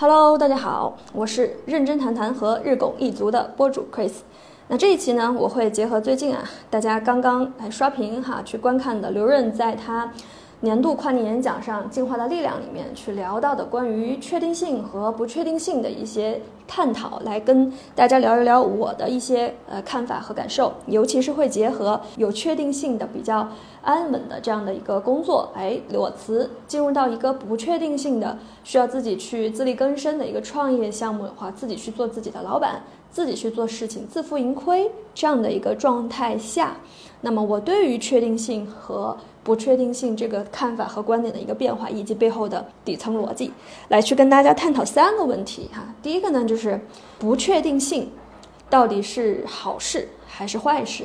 Hello，大家好，我是认真谈谈和日拱一卒的播主 Chris。那这一期呢，我会结合最近啊，大家刚刚来刷屏哈去观看的刘润在他年度跨年演讲上《进化的力量》里面去聊到的关于确定性和不确定性的一些探讨，来跟大家聊一聊我的一些呃看法和感受，尤其是会结合有确定性的比较。安稳的这样的一个工作，哎，裸辞进入到一个不确定性的，需要自己去自力更生的一个创业项目的话，自己去做自己的老板，自己去做事情，自负盈亏这样的一个状态下，那么我对于确定性和不确定性这个看法和观点的一个变化，以及背后的底层逻辑，来去跟大家探讨三个问题哈。第一个呢，就是不确定性到底是好事还是坏事？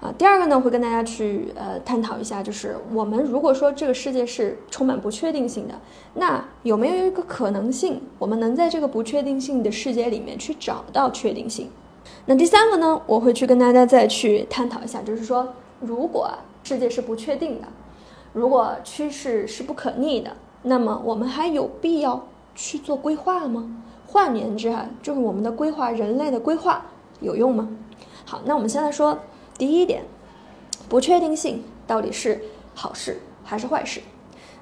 啊，第二个呢，会跟大家去呃探讨一下，就是我们如果说这个世界是充满不确定性的，那有没有一个可能性，我们能在这个不确定性的世界里面去找到确定性？那第三个呢，我会去跟大家再去探讨一下，就是说，如果世界是不确定的，如果趋势是不可逆的，那么我们还有必要去做规划吗？换言之哈，就是我们的规划，人类的规划有用吗？好，那我们先来说。第一点，不确定性到底是好事还是坏事？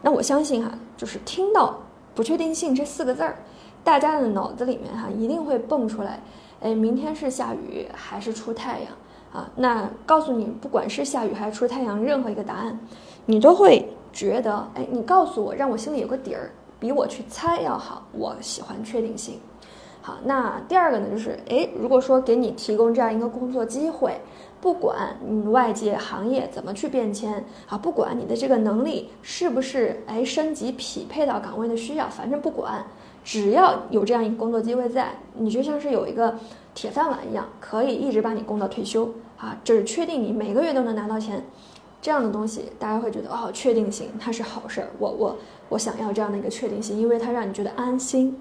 那我相信哈，就是听到不确定性这四个字儿，大家的脑子里面哈一定会蹦出来，哎，明天是下雨还是出太阳啊？那告诉你，不管是下雨还是出太阳，任何一个答案，你都会觉得，哎，你告诉我，让我心里有个底儿，比我去猜要好。我喜欢确定性。好，那第二个呢，就是哎，如果说给你提供这样一个工作机会，不管你外界行业怎么去变迁啊，不管你的这个能力是不是哎升级匹配到岗位的需要，反正不管，只要有这样一个工作机会在，你就像是有一个铁饭碗一样，可以一直把你供到退休啊，就是确定你每个月都能拿到钱，这样的东西，大家会觉得哦，确定性它是好事儿，我我我想要这样的一个确定性，因为它让你觉得安心。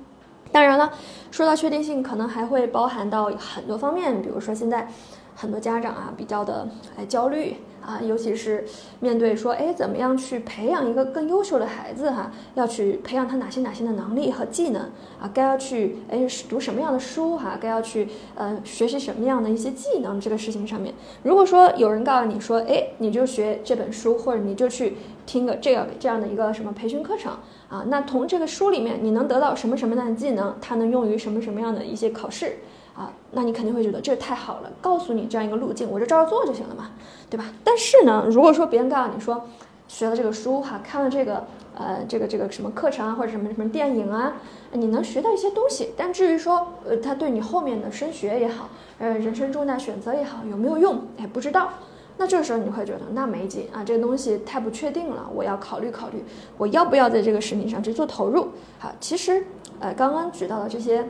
当然了，说到确定性，可能还会包含到很多方面，比如说现在很多家长啊比较的哎焦虑啊，尤其是面对说哎怎么样去培养一个更优秀的孩子哈，要去培养他哪些哪些的能力和技能啊，该要去哎读什么样的书哈，该要去呃学习什么样的一些技能这个事情上面，如果说有人告诉你说哎你就学这本书或者你就去听个这个这样的一个什么培训课程。啊，那从这个书里面你能得到什么什么样的技能？它能用于什么什么样的一些考试？啊，那你肯定会觉得这太好了，告诉你这样一个路径，我就照着做就行了嘛，对吧？但是呢，如果说别人告诉你说，学了这个书哈，看了这个呃这个这个什么课程啊，或者什么什么电影啊，你能学到一些东西，但至于说呃他对你后面的升学也好，呃人生重大选择也好有没有用，哎不知道。那这个时候你会觉得那没劲啊，这个东西太不确定了，我要考虑考虑，我要不要在这个事情上去做投入？好，其实呃刚刚举到的这些，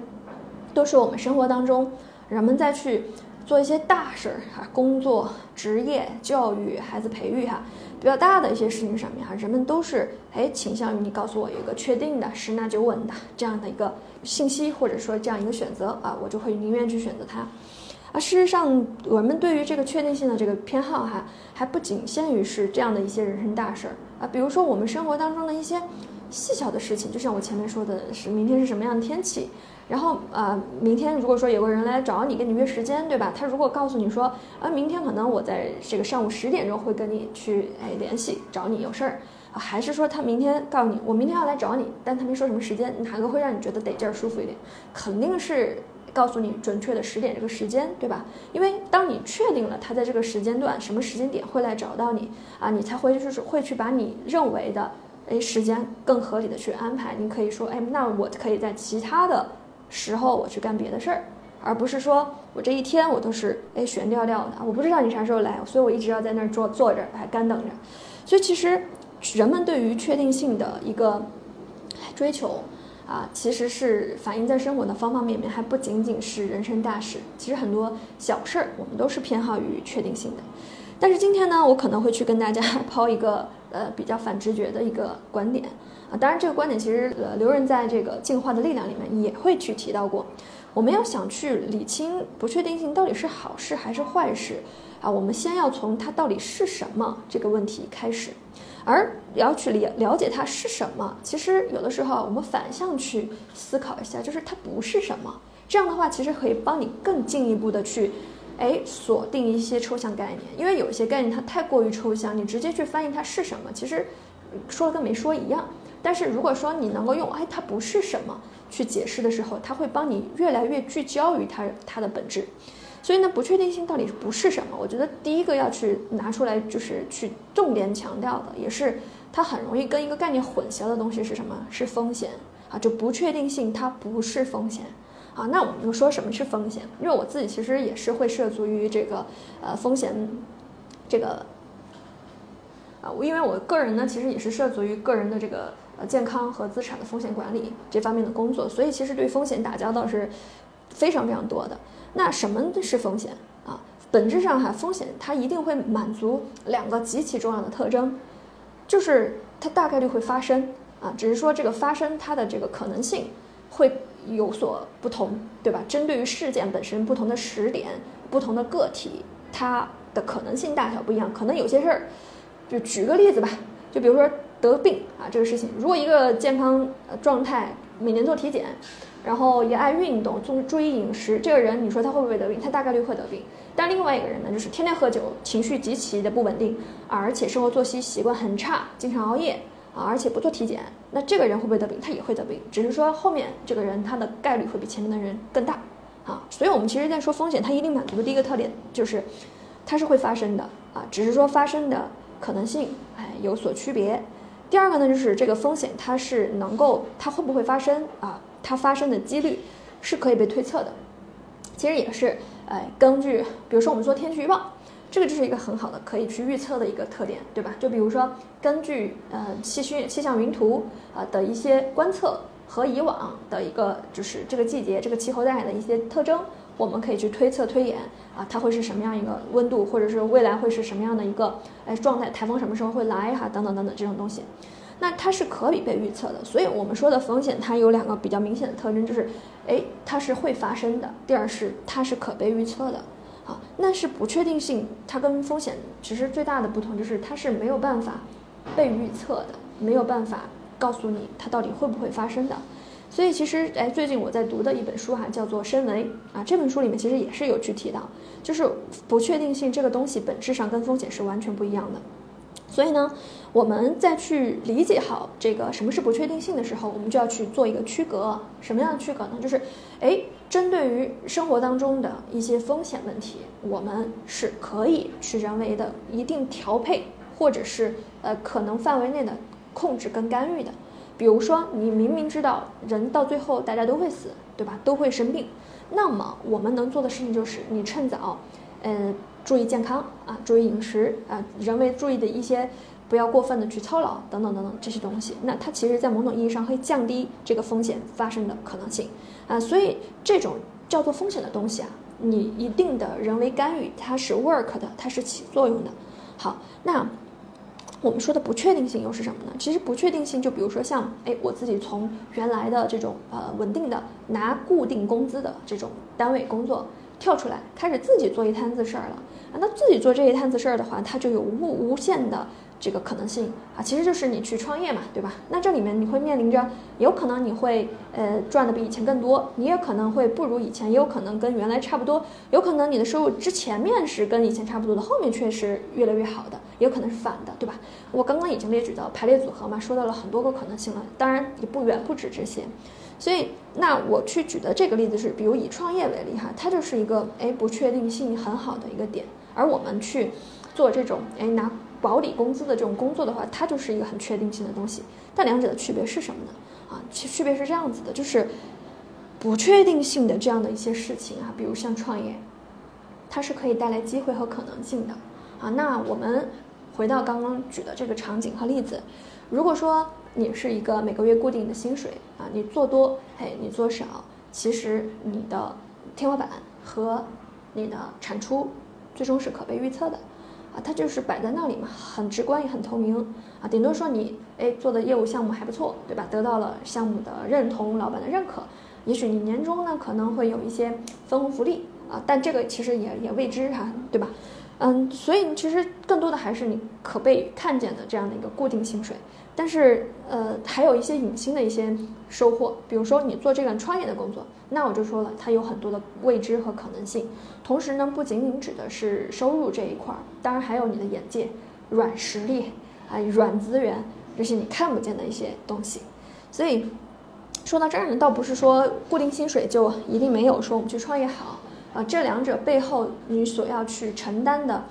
都是我们生活当中人们在去做一些大事儿哈，工作、职业、教育、孩子培育哈，比较大的一些事情上面哈，人们都是哎倾向于你告诉我一个确定的十拿九稳的这样的一个信息或者说这样一个选择啊，我就会宁愿去选择它。啊，事实上，我们对于这个确定性的这个偏好哈，还不仅限于是这样的一些人生大事儿啊，比如说我们生活当中的一些细小的事情，就像我前面说的是明天是什么样的天气，然后啊，明天如果说有个人来找你，跟你约时间，对吧？他如果告诉你说，啊，明天可能我在这个上午十点钟会跟你去哎联系找你有事儿，还是说他明天告诉你我明天要来找你，但他没说什么时间，哪个会让你觉得得劲儿舒服一点？肯定是。告诉你准确的十点这个时间，对吧？因为当你确定了他在这个时间段什么时间点会来找到你啊，你才会就是会去把你认为的哎时间更合理的去安排。你可以说哎，那我可以在其他的时候我去干别的事儿，而不是说我这一天我都是哎悬吊吊的，我不知道你啥时候来，所以我一直要在那儿坐坐着还干等着。所以其实人们对于确定性的一个追求。啊，其实是反映在生活的方方面面，还不仅仅是人生大事。其实很多小事儿，我们都是偏好于确定性的。但是今天呢，我可能会去跟大家 抛一个呃比较反直觉的一个观点当然，这个观点其实呃刘润在这个进化的力量里面也会去提到过。我们要想去理清不确定性到底是好事还是坏事啊，我们先要从它到底是什么这个问题开始。而要去了了解它是什么，其实有的时候我们反向去思考一下，就是它不是什么。这样的话，其实可以帮你更进一步的去，哎，锁定一些抽象概念。因为有一些概念它太过于抽象，你直接去翻译它是什么，其实说了跟没说一样。但是如果说你能够用哎它不是什么去解释的时候，它会帮你越来越聚焦于它它的本质。所以呢，不确定性到底不是什么？我觉得第一个要去拿出来，就是去重点强调的，也是它很容易跟一个概念混淆的东西是什么？是风险啊！就不确定性它不是风险啊。那我们就说什么是风险？因为我自己其实也是会涉足于这个呃风险这个啊，因为我个人呢其实也是涉足于个人的这个呃健康和资产的风险管理这方面的工作，所以其实对风险打交道是非常非常多的。那什么是风险啊？本质上哈，风险它一定会满足两个极其重要的特征，就是它大概率会发生啊，只是说这个发生它的这个可能性会有所不同，对吧？针对于事件本身不同的时点、不同的个体，它的可能性大小不一样。可能有些事儿，就举个例子吧，就比如说得病啊这个事情，如果一个健康状态每年做体检。然后也爱运动，注注意饮食，这个人你说他会不会得病？他大概率会得病。但另外一个人呢，就是天天喝酒，情绪极其的不稳定，而且生活作息习惯很差，经常熬夜啊，而且不做体检，那这个人会不会得病？他也会得病，只是说后面这个人他的概率会比前面的人更大啊。所以我们其实在说风险，它一定满足的第一个特点就是，它是会发生的啊，只是说发生的可能性哎有所区别。第二个呢，就是这个风险它是能够它会不会发生啊？它发生的几率是可以被推测的，其实也是，哎，根据，比如说我们做天气预报，这个就是一个很好的可以去预测的一个特点，对吧？就比如说根据呃气虚气象云图啊的一些观测和以往的一个就是这个季节这个气候带来的一些特征，我们可以去推测推演啊，它会是什么样一个温度，或者是未来会是什么样的一个哎状态，台风什么时候会来哈，等等等等这种东西。那它是可以被预测的，所以我们说的风险它有两个比较明显的特征，就是，哎，它是会发生的；第二是它是可被预测的。好，那是不确定性，它跟风险其实最大的不同就是它是没有办法被预测的，没有办法告诉你它到底会不会发生的。所以其实，哎，最近我在读的一本书哈，叫做《深维》啊，这本书里面其实也是有去提到，就是不确定性这个东西本质上跟风险是完全不一样的。所以呢，我们在去理解好这个什么是不确定性的时候，我们就要去做一个区隔。什么样的区隔呢？就是，哎，针对于生活当中的一些风险问题，我们是可以去人为的一定调配，或者是呃可能范围内的控制跟干预的。比如说，你明明知道人到最后大家都会死，对吧？都会生病，那么我们能做的事情就是，你趁早，嗯。注意健康啊，注意饮食啊，人为注意的一些，不要过分的去操劳等等等等这些东西，那它其实，在某种意义上会降低这个风险发生的可能性啊，所以这种叫做风险的东西啊，你一定的人为干预，它是 work 的，它是起作用的。好，那我们说的不确定性又是什么呢？其实不确定性就比如说像，哎，我自己从原来的这种呃稳定的拿固定工资的这种单位工作。跳出来，开始自己做一摊子事儿了啊！那自己做这一摊子事儿的话，它就有无无限的这个可能性啊！其实就是你去创业嘛，对吧？那这里面你会面临着，有可能你会呃赚的比以前更多，你也可能会不如以前，也有可能跟原来差不多，有可能你的收入之前面是跟以前差不多的，后面却是越来越好的，也有可能是反的，对吧？我刚刚已经列举到排列组合嘛，说到了很多个可能性了，当然也不远不止这些。所以，那我去举的这个例子是，比如以创业为例哈，它就是一个哎不确定性很好的一个点，而我们去做这种哎拿保底工资的这种工作的话，它就是一个很确定性的东西。但两者的区别是什么呢？啊，其区别是这样子的，就是不确定性的这样的一些事情啊，比如像创业，它是可以带来机会和可能性的啊。那我们回到刚刚举的这个场景和例子，如果说。你是一个每个月固定的薪水啊，你做多，嘿，你做少，其实你的天花板和你的产出最终是可被预测的，啊，它就是摆在那里嘛，很直观也很透明啊，顶多说你哎做的业务项目还不错，对吧？得到了项目的认同，老板的认可，也许你年终呢可能会有一些分红福利啊，但这个其实也也未知哈，对吧？嗯，所以其实更多的还是你可被看见的这样的一个固定薪水。但是，呃，还有一些隐性的一些收获，比如说你做这个创业的工作，那我就说了，它有很多的未知和可能性。同时呢，不仅仅指的是收入这一块儿，当然还有你的眼界、软实力啊、软资源，这些你看不见的一些东西。所以说到这儿呢，倒不是说固定薪水就一定没有说我们去创业好啊，这两者背后你所要去承担的。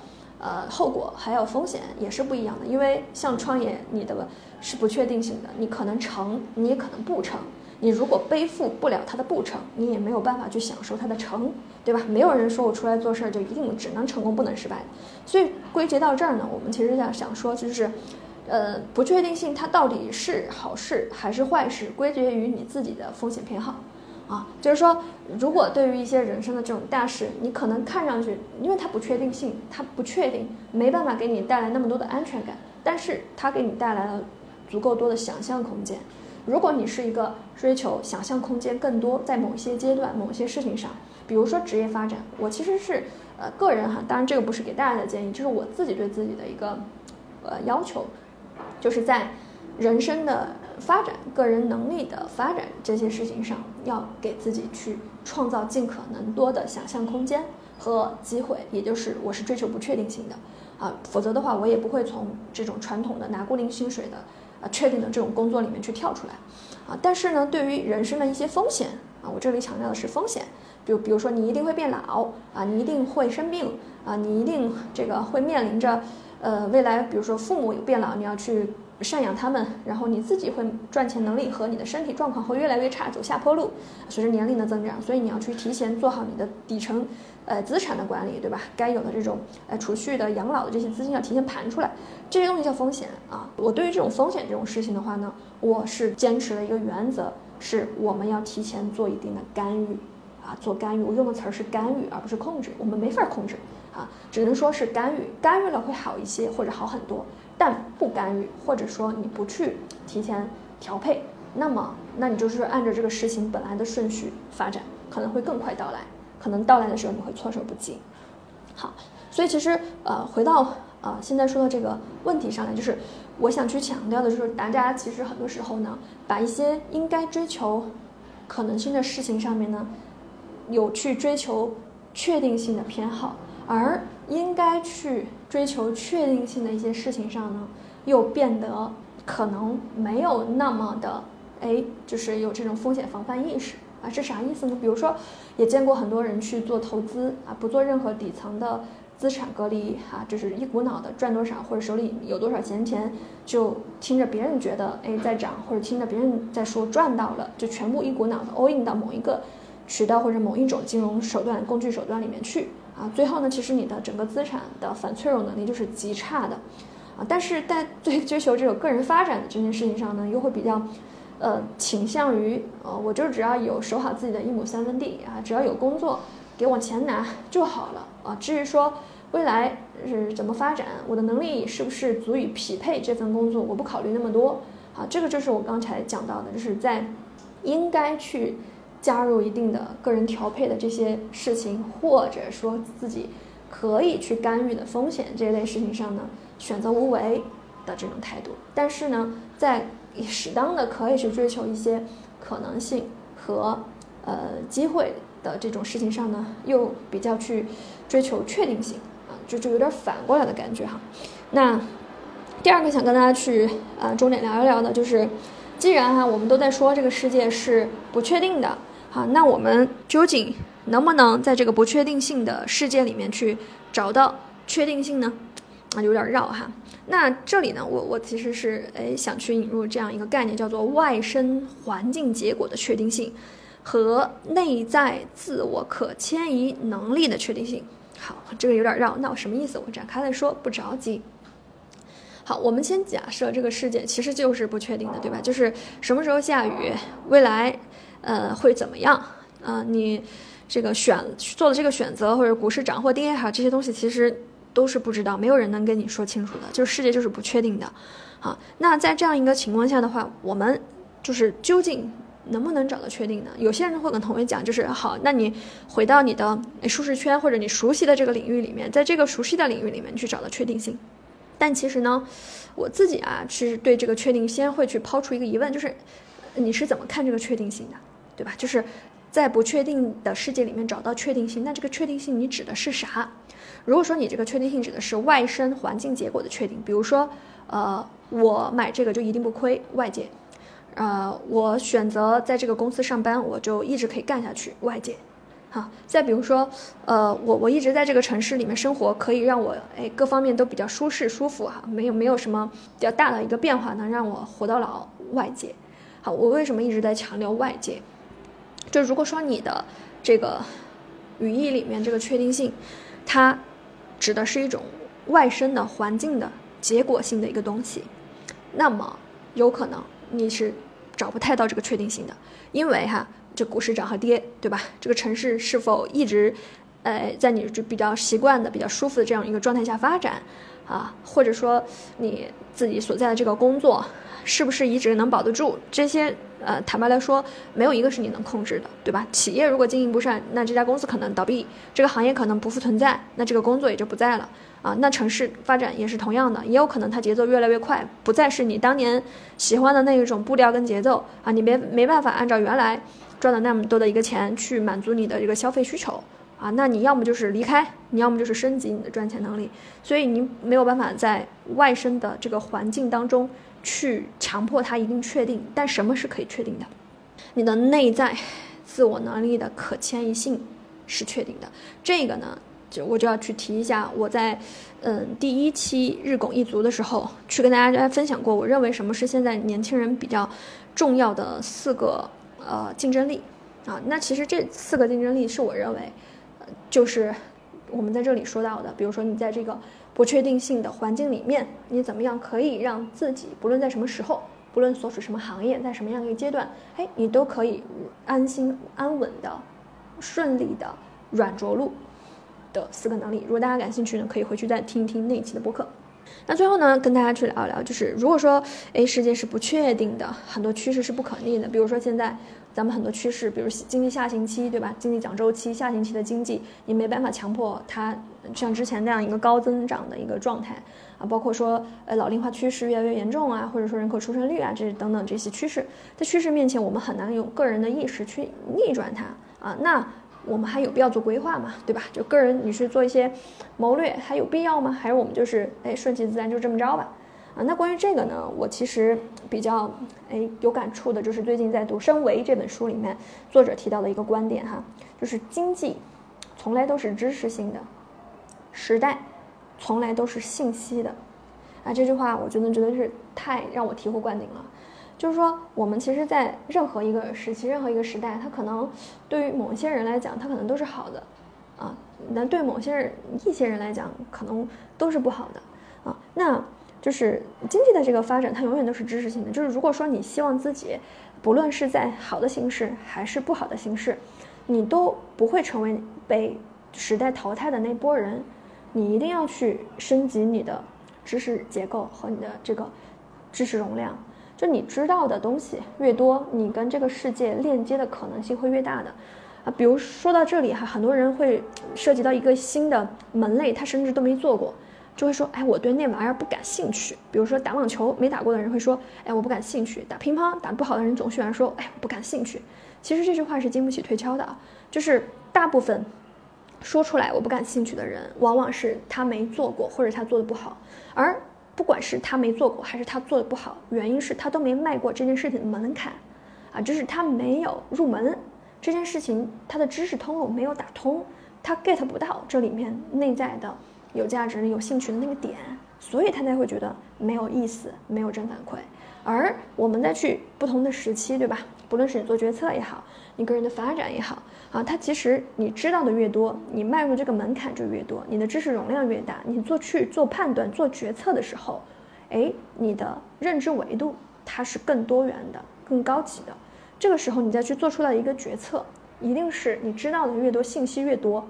呃，后果还有风险也是不一样的，因为像创业，你的是不确定性的，你可能成，你也可能不成。你如果背负不了它的不成，你也没有办法去享受它的成，对吧？没有人说我出来做事儿就一定只能成功不能失败。所以归结到这儿呢，我们其实想想说，就是，呃，不确定性它到底是好事还是坏事，归结于你自己的风险偏好。啊，就是说，如果对于一些人生的这种大事，你可能看上去，因为它不确定性，它不确定，没办法给你带来那么多的安全感，但是它给你带来了足够多的想象空间。如果你是一个追求想象空间更多，在某些阶段、某些事情上，比如说职业发展，我其实是呃个人哈，当然这个不是给大家的建议，就是我自己对自己的一个呃要求，就是在人生的。发展个人能力的发展这些事情上，要给自己去创造尽可能多的想象空间和机会，也就是我是追求不确定性的啊，否则的话我也不会从这种传统的拿固定薪水的啊确定的这种工作里面去跳出来啊。但是呢，对于人生的一些风险啊，我这里强调的是风险，比如比如说你一定会变老啊，你一定会生病啊，你一定这个会面临着呃未来，比如说父母有变老，你要去。赡养他们，然后你自己会赚钱能力和你的身体状况会越来越差，走下坡路。随着年龄的增长，所以你要去提前做好你的底层，呃，资产的管理，对吧？该有的这种呃储蓄的、养老的这些资金要提前盘出来，这些东西叫风险啊。我对于这种风险这种事情的话呢，我是坚持了一个原则，是我们要提前做一定的干预啊，做干预。我用的词儿是干预，而不是控制。我们没法控制啊，只能说是干预，干预了会好一些或者好很多。但不干预，或者说你不去提前调配，那么那你就是按照这个事情本来的顺序发展，可能会更快到来。可能到来的时候你会措手不及。好，所以其实呃，回到呃现在说的这个问题上来，就是我想去强调的就是，大家其实很多时候呢，把一些应该追求可能性的事情上面呢，有去追求确定性的偏好，而应该去。追求确定性的一些事情上呢，又变得可能没有那么的，哎，就是有这种风险防范意识啊，是啥意思呢？比如说，也见过很多人去做投资啊，不做任何底层的资产隔离啊，就是一股脑的赚多少或者手里有多少闲钱，就听着别人觉得哎在涨，或者听着别人在说赚到了，就全部一股脑的 all in 到某一个渠道或者某一种金融手段、工具手段里面去。啊，最后呢，其实你的整个资产的反脆弱能力就是极差的，啊，但是在 追追求这种个人发展的这件事情上呢，又会比较，呃，倾向于，呃，我就只要有守好自己的一亩三分地啊，只要有工作给我钱拿就好了啊。至于说未来是怎么发展，我的能力是不是足以匹配这份工作，我不考虑那么多。啊，这个就是我刚才讲到的，就是在应该去。加入一定的个人调配的这些事情，或者说自己可以去干预的风险这一类事情上呢，选择无为的这种态度。但是呢，在适当的可以去追求一些可能性和呃机会的这种事情上呢，又比较去追求确定性啊，就就有点反过来的感觉哈。那第二个想跟大家去啊重点聊一聊的，就是既然哈我们都在说这个世界是不确定的。好，那我们究竟能不能在这个不确定性的世界里面去找到确定性呢？啊，有点绕哈。那这里呢，我我其实是诶想去引入这样一个概念，叫做外生环境结果的确定性和内在自我可迁移能力的确定性。好，这个有点绕，那我什么意思？我展开来说，不着急。好，我们先假设这个世界其实就是不确定的，对吧？就是什么时候下雨，未来。呃，会怎么样？啊，你这个选做的这个选择，或者股市涨或跌哈，这些东西其实都是不知道，没有人能跟你说清楚的，就是世界就是不确定的，啊，那在这样一个情况下的话，我们就是究竟能不能找到确定呢？有些人会跟同学讲，就是好，那你回到你的舒适圈或者你熟悉的这个领域里面，在这个熟悉的领域里面去找到确定性。但其实呢，我自己啊是对这个确定先会去抛出一个疑问，就是你是怎么看这个确定性的，对吧？就是在不确定的世界里面找到确定性，那这个确定性你指的是啥？如果说你这个确定性指的是外生环境结果的确定，比如说，呃，我买这个就一定不亏，外界，呃，我选择在这个公司上班，我就一直可以干下去，外界，哈。再比如说，呃，我我一直在这个城市里面生活，可以让我哎各方面都比较舒适舒服哈，没有没有什么比较大的一个变化能让我活到老，外界。好，我为什么一直在强调外界？就如果说你的这个语义里面这个确定性，它。指的是一种外生的环境的结果性的一个东西，那么有可能你是找不太到这个确定性的，因为哈，这股市涨和跌，对吧？这个城市是否一直，呃，在你就比较习惯的、比较舒服的这样一个状态下发展，啊，或者说你自己所在的这个工作是不是一直能保得住？这些，呃，坦白来说，没有一个是你能控制的，对吧？企业如果经营不善，那这家公司可能倒闭，这个行业可能不复存在，那这个工作也就不在了啊。那城市发展也是同样的，也有可能它节奏越来越快，不再是你当年喜欢的那一种步调跟节奏啊，你没没办法按照原来赚的那么多的一个钱去满足你的这个消费需求啊。那你要么就是离开，你要么就是升级你的赚钱能力，所以你没有办法在外生的这个环境当中。去强迫他一定确定，但什么是可以确定的？你的内在自我能力的可迁移性是确定的。这个呢，就我就要去提一下，我在嗯第一期日拱一卒的时候，去跟大家分享过，我认为什么是现在年轻人比较重要的四个呃竞争力啊。那其实这四个竞争力是我认为，就是我们在这里说到的，比如说你在这个。不确定性的环境里面，你怎么样可以让自己不论在什么时候，不论所属什么行业，在什么样一个阶段，哎，你都可以安心安稳的、顺利的软着陆的四个能力。如果大家感兴趣呢，可以回去再听一听那一期的播客。那最后呢，跟大家去聊一聊，就是如果说，哎，世界是不确定的，很多趋势是不可逆的，比如说现在。咱们很多趋势，比如经济下行期，对吧？经济讲周期，下行期的经济，你没办法强迫它像之前那样一个高增长的一个状态啊。包括说，呃，老龄化趋势越来越严重啊，或者说人口出生率啊，这等等这些趋势，在趋势面前，我们很难用个人的意识去逆转它啊。那我们还有必要做规划吗？对吧？就个人你去做一些谋略，还有必要吗？还是我们就是哎顺其自然就这么着吧？啊，那关于这个呢，我其实比较哎有感触的，就是最近在读《身为》这本书里面，作者提到的一个观点哈，就是经济从来都是知识性的，时代从来都是信息的。啊，这句话我觉得真的是太让我醍醐灌顶了。就是说，我们其实，在任何一个时期、任何一个时代，它可能对于某些人来讲，它可能都是好的，啊，那对某些人、一些人来讲，可能都是不好的，啊，那。就是经济的这个发展，它永远都是知识性的。就是如果说你希望自己，不论是在好的形势还是不好的形势，你都不会成为被时代淘汰的那波人，你一定要去升级你的知识结构和你的这个知识容量。就你知道的东西越多，你跟这个世界链接的可能性会越大的。啊，比如说到这里哈，很多人会涉及到一个新的门类，他甚至都没做过。就会说，哎，我对那玩意儿不感兴趣。比如说打网球没打过的人会说，哎，我不感兴趣。打乒乓打不好的人总喜欢说，哎，我不感兴趣。其实这句话是经不起推敲的啊。就是大部分说出来我不感兴趣的人，往往是他没做过或者他做的不好。而不管是他没做过还是他做的不好，原因是他都没迈过这件事情的门槛啊，就是他没有入门这件事情，他的知识通路没有打通，他 get 不到这里面内在的。有价值、有兴趣的那个点，所以他才会觉得没有意思、没有正反馈。而我们再去不同的时期，对吧？不论是你做决策也好，你个人的发展也好，啊，它其实你知道的越多，你迈入这个门槛就越多，你的知识容量越大，你做去做判断、做决策的时候，哎，你的认知维度它是更多元的、更高级的。这个时候你再去做出来一个决策，一定是你知道的越多，信息越多，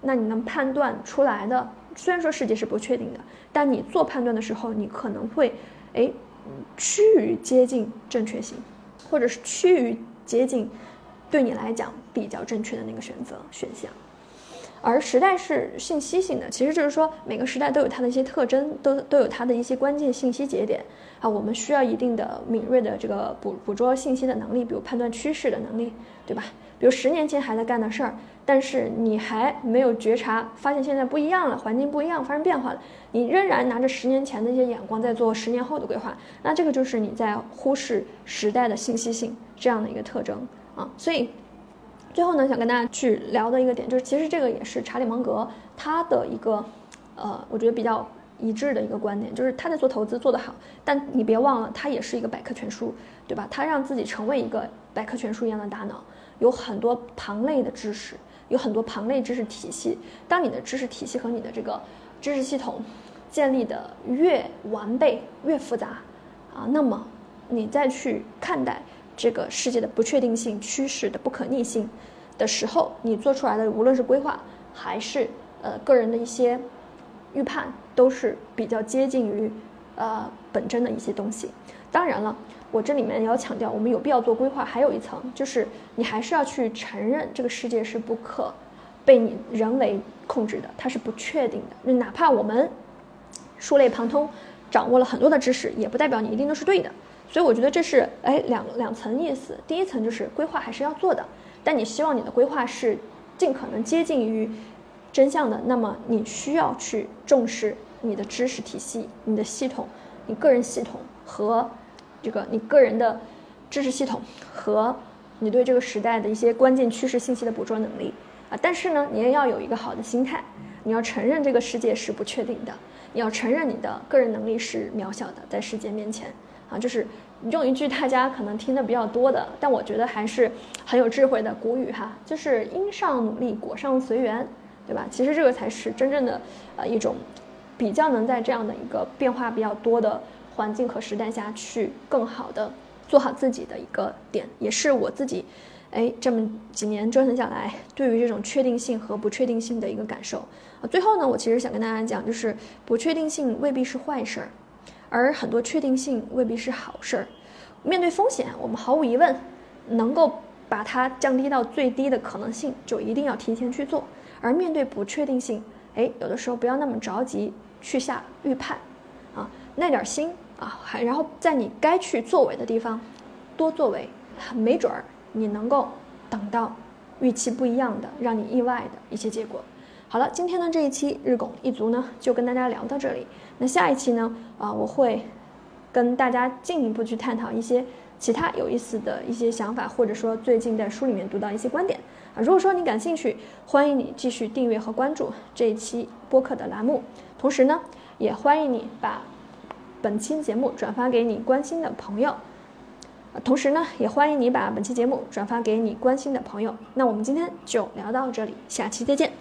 那你能判断出来的。虽然说世界是不确定的，但你做判断的时候，你可能会，哎，趋于接近正确性，或者是趋于接近对你来讲比较正确的那个选择选项。而时代是信息性的，其实就是说每个时代都有它的一些特征，都都有它的一些关键信息节点啊，我们需要一定的敏锐的这个捕捕捉信息的能力，比如判断趋势的能力，对吧？比如十年前还在干的事儿，但是你还没有觉察，发现现在不一样了，环境不一样，发生变化了，你仍然拿着十年前的一些眼光在做十年后的规划，那这个就是你在忽视时代的信息性这样的一个特征啊，所以。最后呢，想跟大家去聊的一个点，就是其实这个也是查理芒格他的一个，呃，我觉得比较一致的一个观点，就是他在做投资做得好，但你别忘了，他也是一个百科全书，对吧？他让自己成为一个百科全书一样的大脑，有很多旁类的知识，有很多旁类知识体系。当你的知识体系和你的这个知识系统建立的越完备、越复杂啊，那么你再去看待。这个世界的不确定性、趋势的不可逆性的时候，你做出来的无论是规划还是呃个人的一些预判，都是比较接近于呃本真的一些东西。当然了，我这里面也要强调，我们有必要做规划，还有一层就是你还是要去承认这个世界是不可被你人为控制的，它是不确定的。哪怕我们触类旁通，掌握了很多的知识，也不代表你一定都是对的。所以我觉得这是哎两两层意思。第一层就是规划还是要做的，但你希望你的规划是尽可能接近于真相的，那么你需要去重视你的知识体系、你的系统、你个人系统和这个你个人的知识系统和你对这个时代的一些关键趋势信息的捕捉能力啊。但是呢，你也要有一个好的心态，你要承认这个世界是不确定的，你要承认你的个人能力是渺小的，在世界面前。啊，就是用一句大家可能听的比较多的，但我觉得还是很有智慧的古语哈，就是因上努力，果上随缘，对吧？其实这个才是真正的呃一种比较能在这样的一个变化比较多的环境和时代下去更好的做好自己的一个点，也是我自己哎这么几年折腾下来对于这种确定性和不确定性的一个感受啊。最后呢，我其实想跟大家讲，就是不确定性未必是坏事儿。而很多确定性未必是好事儿。面对风险，我们毫无疑问能够把它降低到最低的可能性，就一定要提前去做。而面对不确定性，哎，有的时候不要那么着急去下预判，啊，耐点心啊，还然后在你该去作为的地方多作为，没准儿你能够等到预期不一样的、让你意外的一些结果。好了，今天呢这一期日拱一卒呢就跟大家聊到这里。那下一期呢啊我会跟大家进一步去探讨一些其他有意思的一些想法，或者说最近在书里面读到一些观点啊。如果说你感兴趣，欢迎你继续订阅和关注这一期播客的栏目。同时呢，也欢迎你把本期节目转发给你关心的朋友。同时呢，也欢迎你把本期节目转发给你关心的朋友。那我们今天就聊到这里，下期再见。